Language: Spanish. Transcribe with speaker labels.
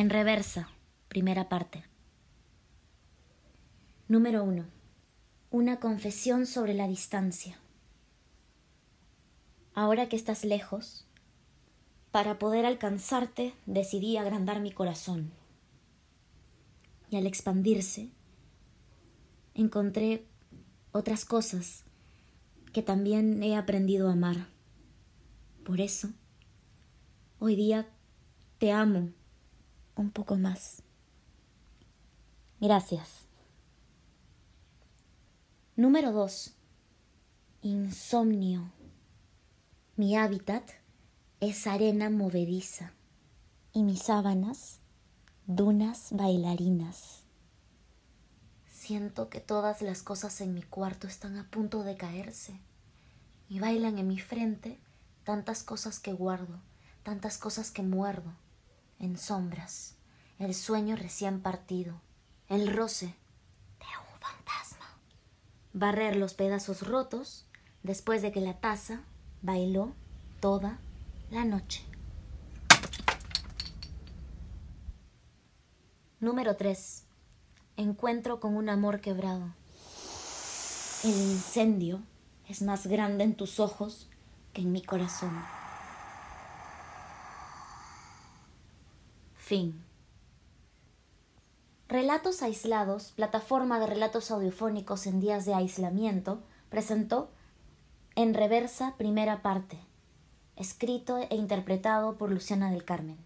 Speaker 1: En reversa, primera parte. Número 1. Una confesión sobre la distancia. Ahora que estás lejos, para poder alcanzarte decidí agrandar mi corazón. Y al expandirse, encontré otras cosas que también he aprendido a amar. Por eso, hoy día te amo un poco más. Gracias. Número 2. Insomnio. Mi hábitat es arena movediza y mis sábanas dunas bailarinas. Siento que todas las cosas en mi cuarto están a punto de caerse y bailan en mi frente tantas cosas que guardo, tantas cosas que muerdo, en sombras, el sueño recién partido, el roce de un fantasma. Barrer los pedazos rotos después de que la taza bailó toda la noche. Número 3. Encuentro con un amor quebrado. El incendio es más grande en tus ojos que en mi corazón. Fin. Relatos Aislados, plataforma de relatos audiofónicos en días de aislamiento, presentó En Reversa, primera parte, escrito e interpretado por Luciana del Carmen.